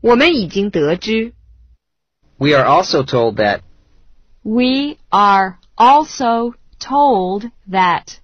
我们已经得知。We are also told that We are also told that